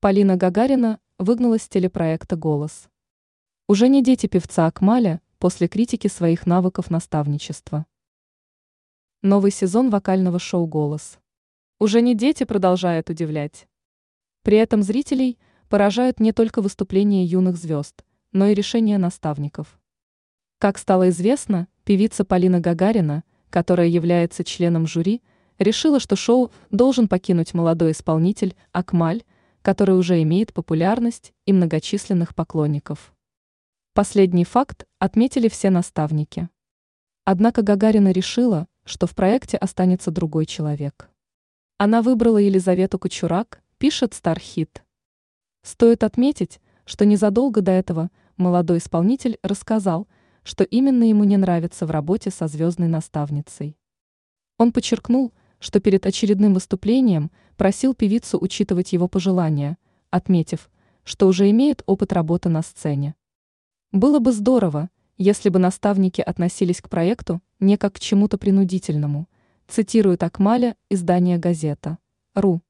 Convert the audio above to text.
Полина Гагарина выгнала с телепроекта «Голос». Уже не дети певца Акмаля после критики своих навыков наставничества. Новый сезон вокального шоу «Голос». Уже не дети продолжают удивлять. При этом зрителей поражают не только выступления юных звезд, но и решения наставников. Как стало известно, певица Полина Гагарина, которая является членом жюри, решила, что шоу должен покинуть молодой исполнитель Акмаль, который уже имеет популярность и многочисленных поклонников. Последний факт отметили все наставники. Однако Гагарина решила, что в проекте останется другой человек. Она выбрала Елизавету Кучурак, пишет Стархит. Стоит отметить, что незадолго до этого молодой исполнитель рассказал, что именно ему не нравится в работе со звездной наставницей. Он подчеркнул, что перед очередным выступлением просил певицу учитывать его пожелания, отметив, что уже имеет опыт работы на сцене. Было бы здорово, если бы наставники относились к проекту не как к чему-то принудительному, цитирует Акмаля издание «Газета.ру».